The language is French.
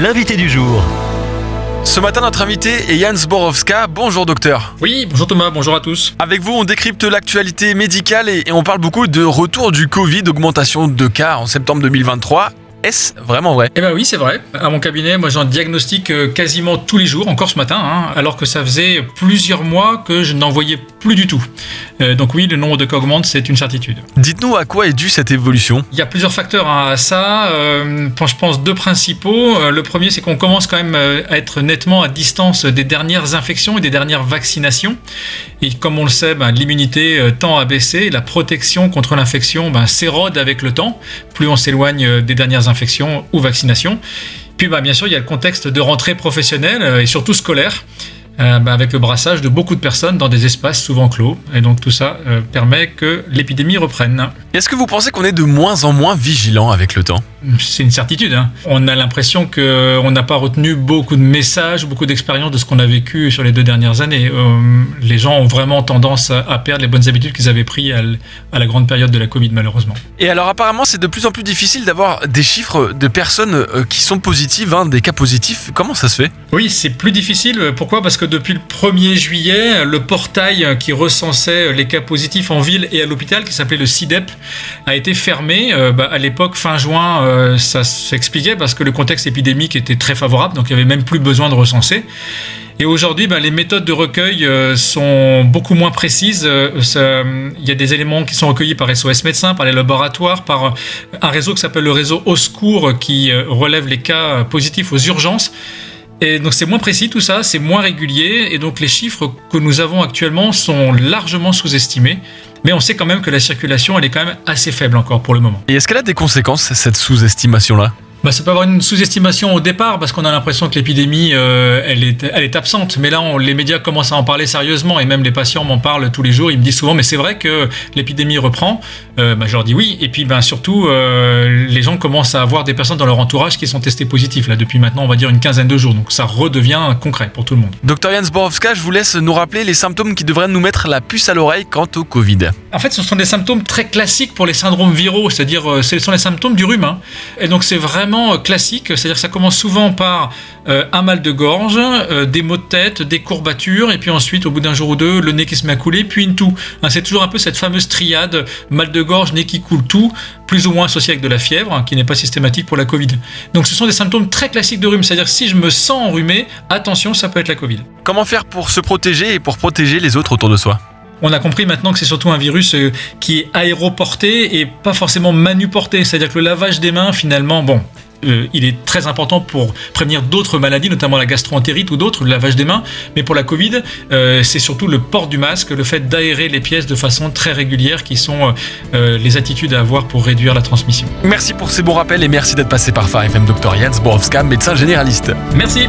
l'invité du jour. Ce matin, notre invité est Jan Zborowska. Bonjour docteur. Oui, bonjour Thomas, bonjour à tous. Avec vous, on décrypte l'actualité médicale et, et on parle beaucoup de retour du Covid, augmentation de cas en septembre 2023. Est-ce vraiment vrai? Eh ben oui, c'est vrai. À mon cabinet, moi j'en diagnostique euh, quasiment tous les jours, encore ce matin, hein, alors que ça faisait plusieurs mois que je n'en voyais plus du tout. Euh, donc oui, le nombre de cas augmente, c'est une certitude. Dites-nous à quoi est due cette évolution Il y a plusieurs facteurs à ça. Euh, je pense deux principaux. Euh, le premier, c'est qu'on commence quand même à être nettement à distance des dernières infections et des dernières vaccinations. Et comme on le sait, ben, l'immunité tend à baisser, la protection contre l'infection ben, s'érode avec le temps, plus on s'éloigne des dernières infections ou vaccinations. Puis ben, bien sûr, il y a le contexte de rentrée professionnelle et surtout scolaire. Euh, ben, avec le brassage de beaucoup de personnes dans des espaces souvent clos. Et donc tout ça euh, permet que l'épidémie reprenne. Est-ce que vous pensez qu'on est de moins en moins vigilant avec le temps? C'est une certitude. hein. On a l'impression qu'on n'a pas retenu beaucoup de messages, beaucoup d'expériences de ce qu'on a vécu sur les deux dernières années. Euh, les gens ont vraiment tendance à, perdre les bonnes habitudes qu'ils avaient prises à la grande période de la Covid, malheureusement. Et alors apparemment, c'est de plus en plus difficile d'avoir des chiffres de personnes euh, qui sont positives, hein, des cas positifs. Comment ça se fait? Oui, c'est plus difficile. Pourquoi? Parce que depuis le 1er juillet, le portail qui recensait les cas positifs en ville et à l'hôpital, qui s'appelait le CIDEP, a été fermé. Euh, bah, à l'époque, fin juin, euh, ça s'expliquait parce que le contexte épidémique était très favorable, donc il n'y avait même plus besoin de recenser. Et aujourd'hui, ben, les méthodes de recueil euh, sont beaucoup moins précises. Euh, Il y a des éléments qui sont recueillis par SOS Médecins, par les laboratoires, par un réseau qui s'appelle le réseau Au Secours qui relève les cas positifs aux urgences. Et donc c'est moins précis tout ça, c'est moins régulier, et donc les chiffres que nous avons actuellement sont largement sous-estimés. Mais on sait quand même que la circulation, elle est quand même assez faible encore pour le moment. Et est-ce qu'elle a des conséquences, cette sous-estimation-là? Bah, ça peut avoir une sous-estimation au départ parce qu'on a l'impression que l'épidémie euh, elle, est, absente. Mais là, les médias commencent à en parler sérieusement et même les patients m'en parlent tous les jours. Ils me disent souvent, mais c'est vrai que l'épidémie reprend. Euh, bah, je leur dis oui. Et puis, ben, surtout, euh, les gens commencent à avoir des personnes dans leur entourage qui sont testées positives là depuis maintenant, on va dire une quinzaine de jours. Donc ça redevient concret pour tout le monde. Docteur Jan Zborowska, je vous laisse nous rappeler les symptômes qui devraient nous mettre la puce à l'oreille quant au Covid. En fait, ce sont des symptômes très classiques pour les syndromes viraux, c'est-à-dire euh, ce sont les symptômes du rhume. hein. Et donc c'est vraiment euh, classique, c'est-à-dire ça commence souvent par euh, un mal de gorge, des maux de tête, des courbatures, et puis ensuite, au bout d'un jour ou deux, le nez qui se met à couler, puis une toux. Hein, c'est toujours un peu cette fameuse triade mal de gorge, nez qui coule, toux, plus ou moins associé avec de la fièvre, hein, qui n'est pas systématique pour la Covid. Donc ce sont des symptômes très classiques de rhume, c'est-à-dire si je me sens enrhumé, attention, ça peut être la Covid. Comment faire pour se protéger et pour protéger les autres autour de soi? On a compris maintenant que c'est surtout un virus euh, qui est aéroporté et pas forcément manuporté. C'est-à-dire que le lavage des mains, finalement, bon, euh, il est très important pour prévenir d'autres maladies, notamment la gastroentérite ou d'autres, le lavage des mains. Mais pour la Covid, euh, c'est surtout le port du masque, le fait d'aérer les pièces de façon très régulière qui sont euh, les attitudes à avoir pour réduire la transmission. Merci pour ces bons rappels et merci d'être passé par Phare FM, Dr Jan Zborowska, médecin généraliste. Merci